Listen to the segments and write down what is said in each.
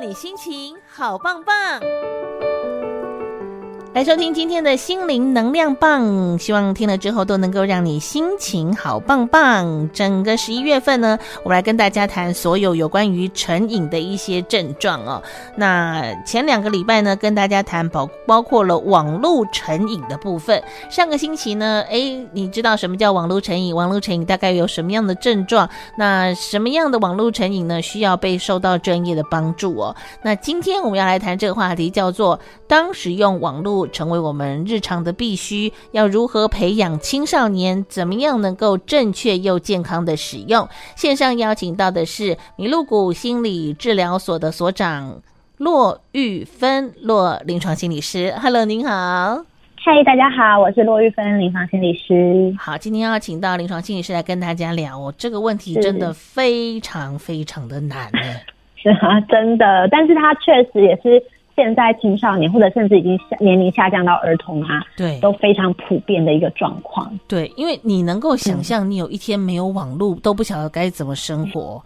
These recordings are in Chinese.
你心情好棒棒。来收听今天的心灵能量棒，希望听了之后都能够让你心情好棒棒。整个十一月份呢，我们来跟大家谈所有有关于成瘾的一些症状哦。那前两个礼拜呢，跟大家谈包包括了网络成瘾的部分。上个星期呢，诶，你知道什么叫网络成瘾？网络成瘾大概有什么样的症状？那什么样的网络成瘾呢？需要被受到专业的帮助哦。那今天我们要来谈这个话题，叫做当使用网络。成为我们日常的必须，要如何培养青少年？怎么样能够正确又健康的使用？线上邀请到的是麋鹿谷心理治疗所的所长骆玉芬，骆临床心理师。Hello，您好。嗨，大家好，我是骆玉芬，临床心理师。好，今天要请到临床心理师来跟大家聊哦，这个问题真的非常非常的难呢。是啊，真的，但是它确实也是。现在青少年或者甚至已经下年龄下降到儿童啊，对，都非常普遍的一个状况。对，因为你能够想象，你有一天没有网络，都不晓得该怎么生活。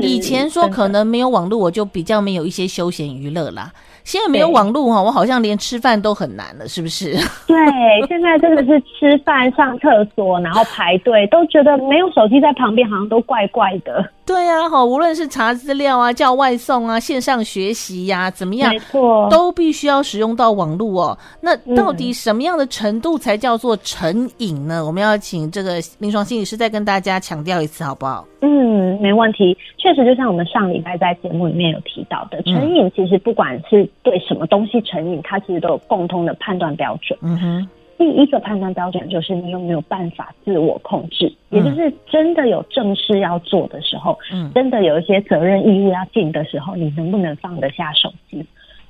以前说可能没有网络，我就比较没有一些休闲娱乐啦。现在没有网络哈，我好像连吃饭都很难了，是不是？对，现在真的是吃饭、上厕所，然后排队，都觉得没有手机在旁边，好像都怪怪的。对呀，哈，无论是查资料啊、叫外送啊、线上学习呀，怎么样，没错，都必须要使用到网络哦。那到底什么样的程度才叫做成瘾呢？我们要请这个临床心理师再跟大家强调一次，好不好？嗯，没问题。确实，就像我们上礼拜在节目里面有提到的，成瘾其实不管是对什么东西成瘾，它其实都有共通的判断标准。嗯哼。第一个判断标准就是你有没有办法自我控制，也就是真的有正事要做的时候，嗯，真的有一些责任义务要尽的时候，你能不能放得下手机？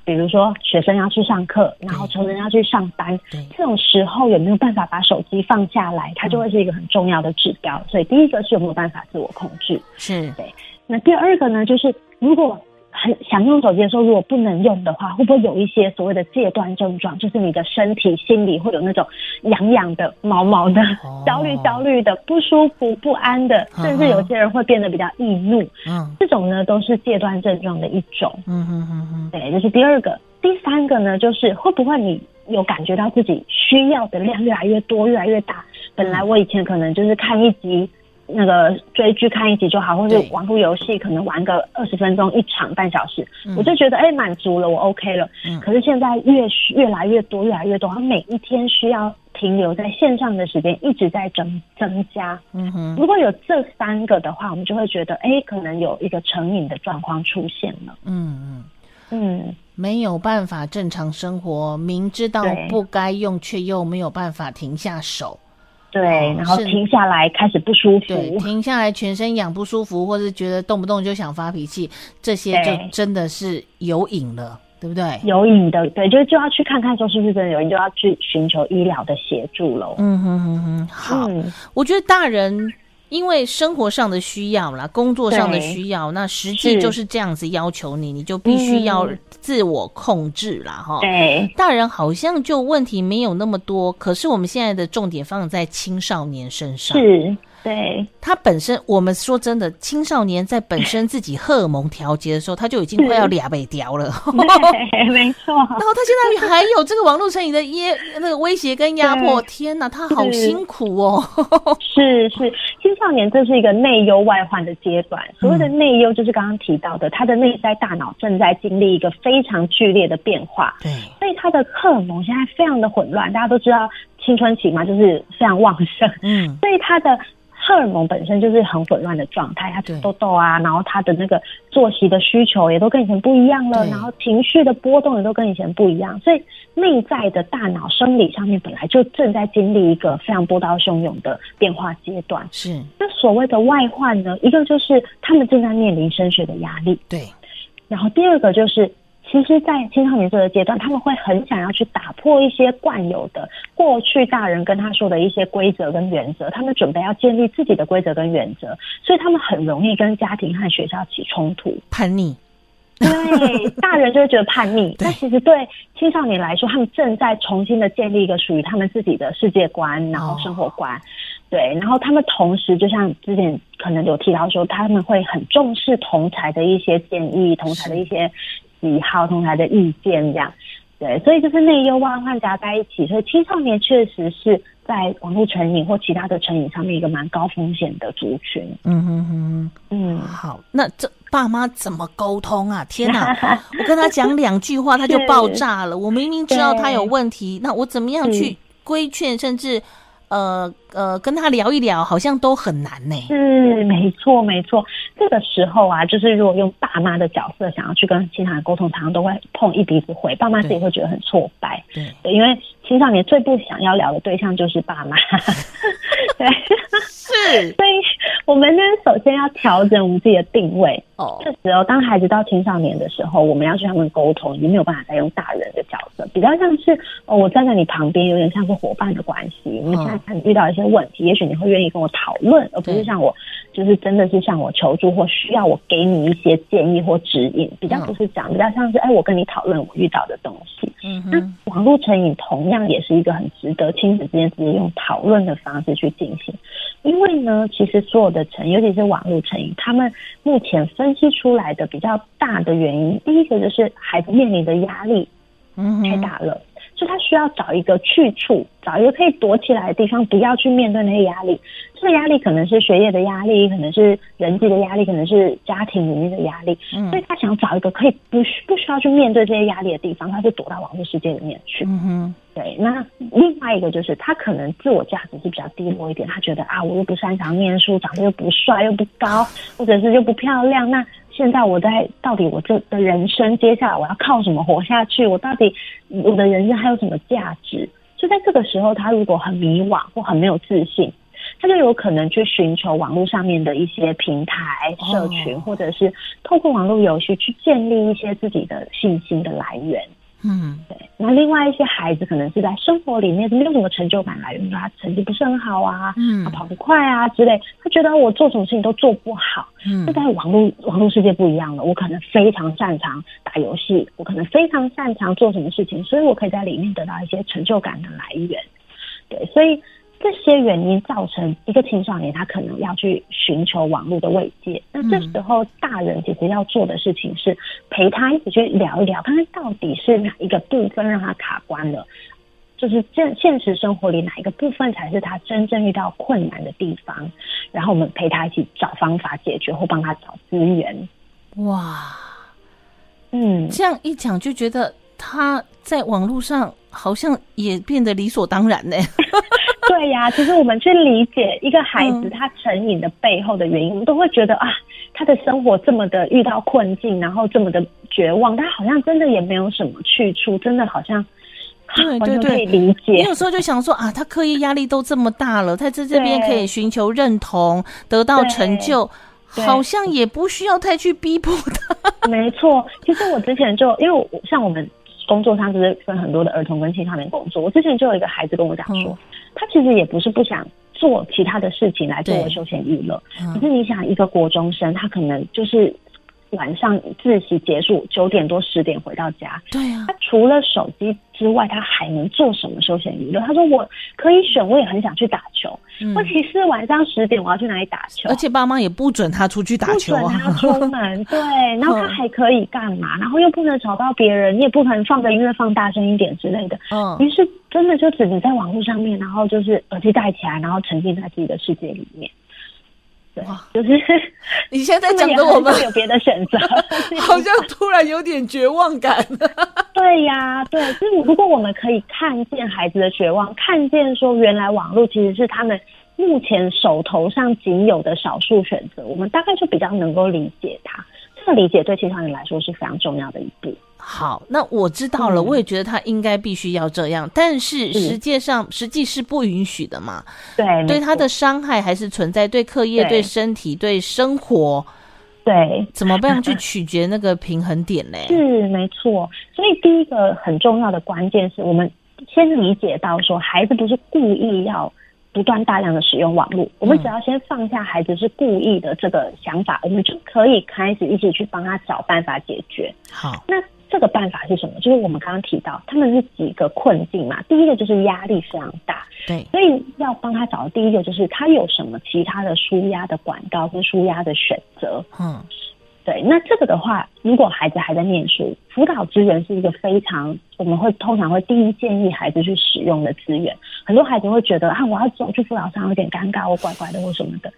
比如说学生要去上课，然后成人要去上班，这种时候有没有办法把手机放下来？它就会是一个很重要的指标。所以第一个是有没有办法自我控制，是对。那第二个呢，就是如果很想用手机的时候，如果不能用的话，会不会有一些所谓的戒断症状？就是你的身体、心里会有那种痒痒的、毛毛的、焦虑焦虑的、不舒服、不安的，甚至有些人会变得比较易怒。嗯，这种呢都是戒断症状的一种。嗯嗯嗯嗯，对，这是第二个。第三个呢，就是会不会你有感觉到自己需要的量越来越多、越来越大？本来我以前可能就是看一集。那个追剧看一集就好，或者玩个游戏可能玩个二十分钟一场半小时，嗯、我就觉得哎满足了，我 OK 了。嗯、可是现在越越来越多，越来越多，他每一天需要停留在线上的时间一直在增增加。嗯哼，如果有这三个的话，我们就会觉得哎，可能有一个成瘾的状况出现了。嗯嗯嗯，没有办法正常生活，明知道不该用，却又没有办法停下手。对，然后停下来开始不舒服，对，停下来全身痒不舒服，或是觉得动不动就想发脾气，这些就真的是有瘾了，对，对不对？有瘾的，对，就就要去看看说是不是真的有瘾，就要去寻求医疗的协助喽。嗯哼哼哼，好，嗯，我觉得大人。因为生活上的需要啦，工作上的需要，那实际就是这样子要求你，你就必须要自我控制啦。哈、嗯。对，大人好像就问题没有那么多，可是我们现在的重点放在青少年身上。是。对，他本身，我们说真的，青少年在本身自己荷尔蒙调节的时候，他就已经快要俩北调了。对，没错。然后他现在还有这个网络成瘾的耶，那个威胁跟压迫，天哪，他好辛苦哦。是是，青少年这是一个内忧外患的阶段。所谓的内忧，就是刚刚提到的，他的内在大脑正在经历一个非常剧烈的变化。对，所以他的荷尔蒙现在非常的混乱。大家都知道青春期嘛，就是非常旺盛。嗯，所以他的。荷尔蒙本身就是很混乱的状态，他长痘痘啊，然后他的那个作息的需求也都跟以前不一样了，然后情绪的波动也都跟以前不一样，所以内在的大脑生理上面本来就正在经历一个非常波涛汹涌的变化阶段。是，那所谓的外患呢，一个就是他们正在面临升学的压力，对，然后第二个就是。其实，在青少年这个阶段，他们会很想要去打破一些惯有的过去大人跟他说的一些规则跟原则，他们准备要建立自己的规则跟原则，所以他们很容易跟家庭和学校起冲突、叛逆。对，大人就会觉得叛逆，但其实对青少年来说，他们正在重新的建立一个属于他们自己的世界观，然后生活观。哦、对，然后他们同时就像之前可能有提到说他们会很重视同才的一些建议，同才的一些喜好，同他的意见这样。对，所以就是内忧外患夹在一起，所以青少年确实是在网络成瘾或其他的成瘾上面一个蛮高风险的族群。嗯哼哼，嗯，好，那这爸妈怎么沟通啊？天哪，我跟他讲两句话他就爆炸了。我明明知道他有问题，那我怎么样去规劝，甚至？呃呃，跟他聊一聊，好像都很难呢。是，没错没错。这个时候啊，就是如果用爸妈的角色想要去跟其他人沟通，常常都会碰一鼻子灰，爸妈自己会觉得很挫败。对，对，因为青少年最不想要聊的对象就是爸妈。对，是。所以我们呢，首先要调整我们自己的定位。哦，这时候当孩子到青少年的时候，我们要去他们沟通，已经没有办法再用大人的角色，比较像是哦，我站在你旁边，有点像是伙伴的关系。你现在看你遇到一些问题，也许你会愿意跟我讨论，而不是像我，就是真的是向我求助或需要我给你一些建议或指引，比较不是讲，比较像是哎，我跟你讨论我遇到的东西。嗯哼，那网络成瘾同样也是一个很值得亲子之间直接用讨论的方式去进行，因为呢，其实所有的成瘾，尤其是网络成瘾，他们目前分。分析出来的比较大的原因，第一个就是孩子面临的压力太大了，所以他需要找一个去处，找一个可以躲起来的地方，不要去面对那些压力。这个压力可能是学业的压力，可能是人际的压力，可能是家庭里面的压力。所以他想找一个可以不需不需要去面对这些压力的地方，他就躲到网络世界里面去。嗯哼。对，那另外一个就是他可能自我价值是比较低落一点，他觉得啊，我又不擅长念书，长得又不帅又不高，或者是又不漂亮，那现在我在到底我这的人生接下来我要靠什么活下去？我到底我的人生还有什么价值？就在这个时候，他如果很迷惘或很没有自信，他就有可能去寻求网络上面的一些平台、社群，或者是透过网络游戏去建立一些自己的信心的来源。嗯，对。那另外一些孩子可能是在生活里面没有什么成就感来源，他成绩不是很好啊，嗯，他跑不快啊之类，他觉得我做什么事情都做不好。嗯，但在网络网络世界不一样了，我可能非常擅长打游戏，我可能非常擅长做什么事情，所以我可以在里面得到一些成就感的来源。对，所以。这些原因造成一个青少年他可能要去寻求网络的慰藉，那这时候大人其实要做的事情是陪他一起去聊一聊，看看到底是哪一个部分让他卡关了，就是现现实生活里哪一个部分才是他真正遇到困难的地方，然后我们陪他一起找方法解决或帮他找资源。哇，嗯，这样一讲就觉得他在网络上好像也变得理所当然呢。对呀，其实我们去理解一个孩子他成瘾的背后的原因，嗯、我们都会觉得啊，他的生活这么的遇到困境，然后这么的绝望，他好像真的也没有什么去处，真的好像对对对，可以理解。你有时候就想说啊，他课业压力都这么大了，他在这边可以寻求认同，得到成就，好像也不需要太去逼迫他。没错，其实我之前就因为我像我们工作上就是跟很多的儿童跟青少年工作，我之前就有一个孩子跟我讲说。嗯他其实也不是不想做其他的事情来作为休闲娱乐，可是你想，一个国中生，他可能就是。晚上自习结束九点多十点回到家，对啊，他除了手机之外，他还能做什么休闲娱乐？他说我可以选，我也很想去打球。问题是晚上十点我要去哪里打球？而且爸妈也不准他出去打球，不准他出门。对，然后他还可以干嘛？然后又不能吵到别人，你也不可能放个音乐放大声一点之类的。嗯，于是真的就只能在网络上面，然后就是耳机戴起来，然后沉浸在自己的世界里面。对，就是 你现在讲的，我们 有别的选择，好像突然有点绝望感。对呀，对，就是如果我们可以看见孩子的绝望，看见说原来网络其实是他们目前手头上仅有的少数选择，我们大概就比较能够理解他。这个理解对青少年来说是非常重要的一步。好，那我知道了，嗯、我也觉得他应该必须要这样，但是实际上实际是不允许的嘛。对，对他的伤害还是存在，对课业、对，对身体、对生活，对，怎么样去取决那个平衡点呢？是没错，所以第一个很重要的关键是我们先理解到说，孩子不是故意要。不断大量的使用网络，我们只要先放下孩子是故意的这个想法，嗯、我们就可以开始一起去帮他找办法解决。好，那这个办法是什么？就是我们刚刚提到，他们是几个困境嘛。第一个就是压力非常大，对，所以要帮他找的第一个就是他有什么其他的舒压的管道跟舒压的选择。嗯。对，那这个的话，如果孩子还在念书，辅导资源是一个非常我们会通常会第一建议孩子去使用的资源。很多孩子会觉得啊，我要走去辅导上有点尴尬，我乖乖的或什么的。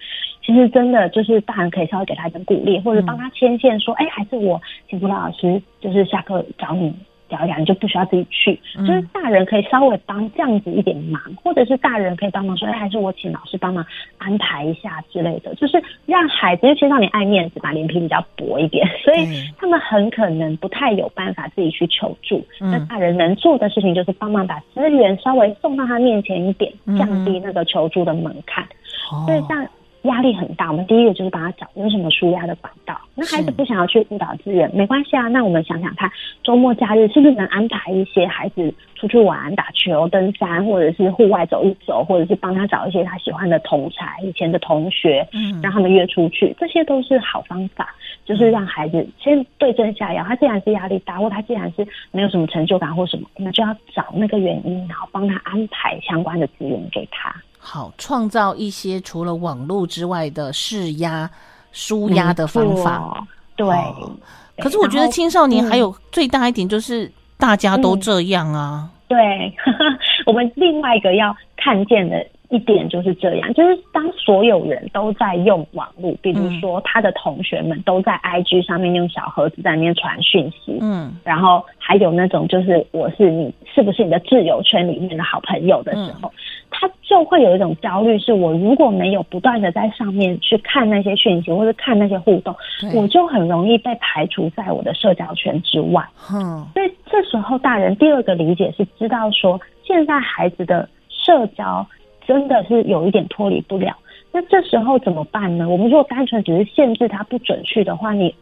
其实真的就是大人可以稍微给他一点鼓励，或者帮他牵线，说，哎、嗯，还是我请辅导老师，就是下课找你。聊一聊，你就不需要自己去，就是大人可以稍微帮这样子一点忙，嗯、或者是大人可以帮忙说，哎，还是我请老师帮忙安排一下之类的，就是让孩子，因为青少年爱面子嘛，脸皮比较薄一点，所以他们很可能不太有办法自己去求助。嗯、那大人能做的事情就是帮忙把资源稍微送到他面前一点，降低那个求助的门槛。嗯、所以像。压力很大，我们第一个就是帮他找有什么舒压的管道。那孩子不想要去辅导资源，没关系啊。那我们想想看，周末假日是不是能安排一些孩子出去玩、打球、登山，或者是户外走一走，或者是帮他找一些他喜欢的同才、以前的同学，嗯，让他们约出去，这些都是好方法。就是让孩子先对症下药。他既然是压力大，或他既然是没有什么成就感或什么，我们就要找那个原因，然后帮他安排相关的资源给他。好，创造一些除了网络之外的释压、舒压的方法。对，哦、可是我觉得青少年还有最大一点就是大家都这样啊。嗯、对呵呵，我们另外一个要看见的。一点就是这样，就是当所有人都在用网络，比如说他的同学们都在 IG 上面用小盒子在那边传讯息，嗯，然后还有那种就是我是你是不是你的挚友圈里面的好朋友的时候，嗯、他就会有一种焦虑，是我如果没有不断的在上面去看那些讯息或者看那些互动，我就很容易被排除在我的社交圈之外，嗯，所以这时候大人第二个理解是知道说，现在孩子的社交。真的是有一点脱离不了，那这时候怎么办呢？我们如果单纯只是限制他不准去的话，你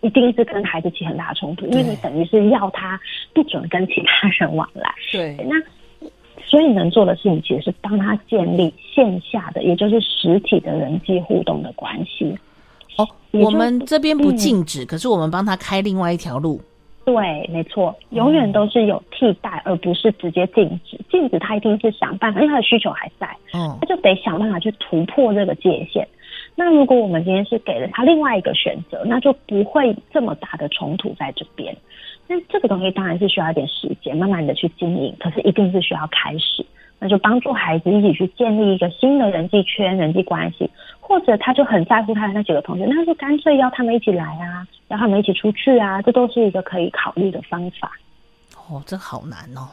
一定是跟孩子起很大冲突，因为你等于是要他不准跟其他人往来。对，那所以能做的事情其实是帮他建立线下的，也就是实体的人际互动的关系。哦，我们这边不禁止，嗯、可是我们帮他开另外一条路。对，没错，永远都是有替代，嗯、而不是直接禁止。禁止他一定是想办法，因为他的需求还在，嗯，他就得想办法去突破这个界限。那如果我们今天是给了他另外一个选择，那就不会这么大的冲突在这边。那这个东西当然是需要一点时间，慢慢的去经营，可是一定是需要开始。那就帮助孩子一起去建立一个新的人际圈、人际关系，或者他就很在乎他的那几个同学，那就干脆邀他们一起来啊，邀他们一起出去啊，这都是一个可以考虑的方法。哦，这好难哦。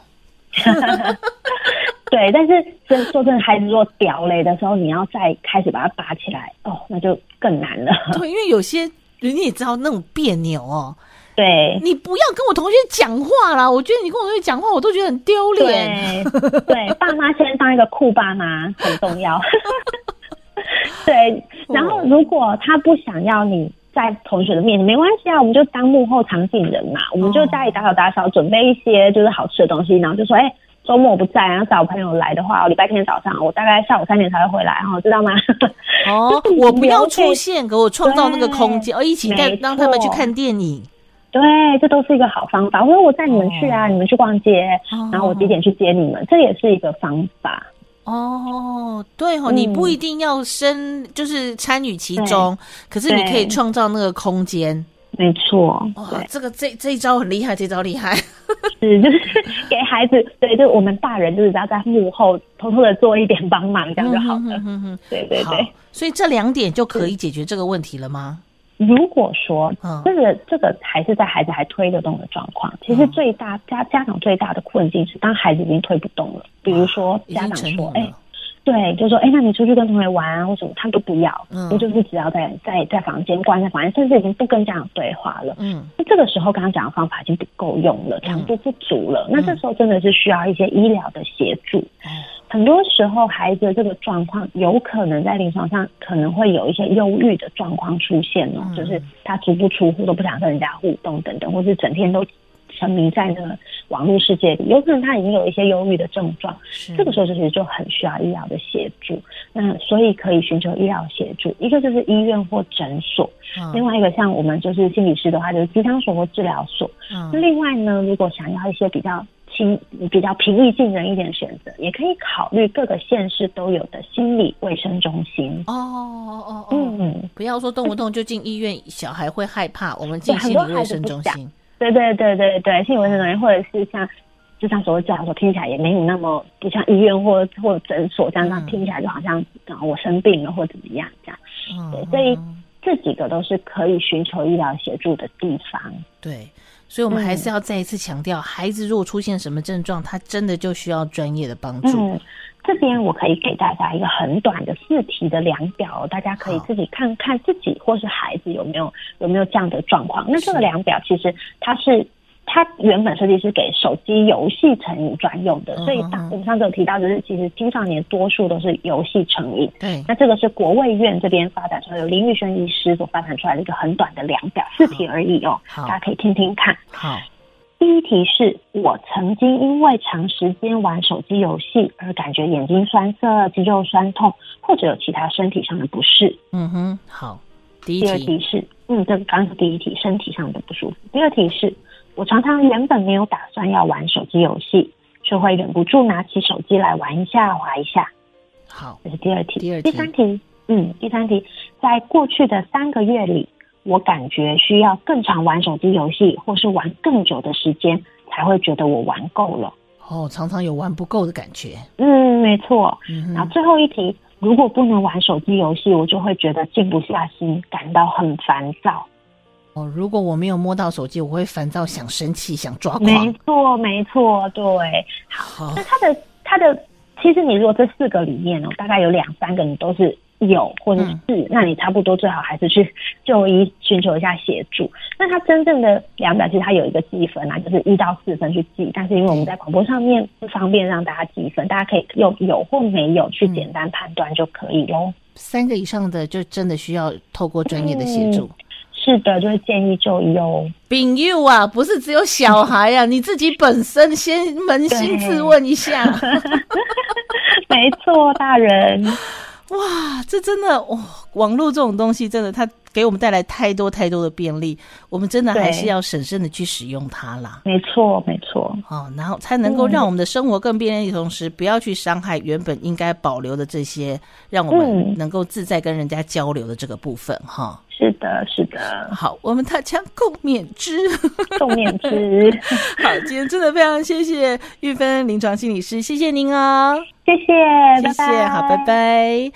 对，但是真说真的，孩子如果掉泪的时候，你要再开始把他拔起来，哦，那就更难了。对，因为有些人你也知道那种别扭哦。对，你不要跟我同学讲话啦！我觉得你跟我同学讲话，我都觉得很丢脸。对，对，爸妈先当一个酷爸妈很重要。对，然后如果他不想要你在同学的面前，没关系啊，我们就当幕后场景人嘛。我们就家里打扫打扫，准备一些就是好吃的东西，然后就说：“哎、欸，周末我不在，然后找朋友来的话，我礼拜天早上我大概下午三点才会回来，哈，知道吗？”哦，我不要出现，给我创造那个空间，哦，一起带让他们去看电影。对，这都是一个好方法。我说我带你们去啊，哦、你们去逛街，哦、然后我几点去接你们，这也是一个方法。哦，对哦，嗯、你不一定要生，就是参与其中，可是你可以创造那个空间。没错，哇，这个这这一招很厉害，这招厉害。是，就是给孩子，对，就我们大人就是只要在幕后偷偷的做一点帮忙，这样就好了。嗯哼哼，对对对。所以这两点就可以解决这个问题了吗？如果说这个这个还是在孩子还推得动的状况，其实最大家家长最大的困境是当孩子已经推不动了。比如说家长说：“哎，对，就说哎，那你出去跟同学玩啊，或什么，他都不要，不就是只要在在在房间关在房间，甚至已经不跟家长对话了。”嗯，那这个时候刚刚讲的方法已经不够用了，强度不足了。那这时候真的是需要一些医疗的协助。很多时候，孩子的这个状况有可能在临床上可能会有一些忧郁的状况出现哦，嗯、就是他足不出户，都不想跟人家互动等等，或是整天都沉迷在那个网络世界里，有可能他已经有一些忧郁的症状，这个时候其实就很需要医疗的协助。那所以可以寻求医疗协助，一个就是医院或诊所，嗯、另外一个像我们就是心理师的话，就是咨商所或治疗所。嗯、另外呢，如果想要一些比较轻、比较平易近人一点选择，也可以考虑各个县市都有的心理卫生中心。哦哦哦，嗯，不要说动不动就进医院，小孩会害怕。我们进心理卫生中心。对对对对对，心理卫生中心，或者是像就像所谓治疗所，听起来也没有那么不像医院或或诊所这样，嗯、听起来就好像啊我生病了或怎么样这样。嗯、对，所以这几个都是可以寻求医疗协助的地方。对，所以我们还是要再一次强调，嗯、孩子如果出现什么症状，他真的就需要专业的帮助。嗯这边我可以给大家一个很短的试题的量表，大家可以自己看看自己或是孩子有没有有没有这样的状况。那这个量表其实它是它原本设计是给手机游戏成瘾专用的，所以当我们上次有提到，就是其实青少年多数都是游戏成瘾。对，那这个是国卫院这边发展出来，由林玉轩医师所发展出来的一个很短的量表，四题而已哦，大家可以听听看。好。第一题是我曾经因为长时间玩手机游戏而感觉眼睛酸涩、肌肉酸痛，或者有其他身体上的不适。嗯哼，好。第一题，第二题是，嗯，这个刚刚是第一题，身体上的不舒服。第二题是我常常原本没有打算要玩手机游戏，却会忍不住拿起手机来玩一下、滑一下。好，这是第二题。第二题，第三题，嗯，第三题，在过去的三个月里。我感觉需要更常玩手机游戏，或是玩更久的时间，才会觉得我玩够了。哦，常常有玩不够的感觉。嗯，没错。嗯哼，然后最后一题，如果不能玩手机游戏，我就会觉得静不下心，感到很烦躁。哦，如果我没有摸到手机，我会烦躁，想生气，想抓狂。没错，没错，对。好，哦、那他的他的，其实你如果这四个里面哦，大概有两三个你都是。有或者是，嗯、那你差不多最好还是去就医寻求一下协助。那它真正的量表其实它有一个计分啊，就是一到四分去记。但是因为我们在广播上面不方便让大家计分，大家可以用有或没有去简单判断就可以喽。三个以上的就真的需要透过专业的协助。嗯、是的，就是建议就医哦。丙佑啊，不是只有小孩啊，你自己本身先扪心自问一下。没错，大人。哇，这真的哇！网络这种东西，真的它给我们带来太多太多的便利，我们真的还是要审慎的去使用它啦。没错，没错。哦，然后才能够让我们的生活更便利的同时，不要去伤害原本应该保留的这些，让我们能够自在跟人家交流的这个部分。哈、嗯，是的，是的。好，我们大家共勉之，共勉之。好，今天真的非常谢谢玉芬临床心理师，谢谢您哦。谢谢，谢谢，拜拜，好，拜拜。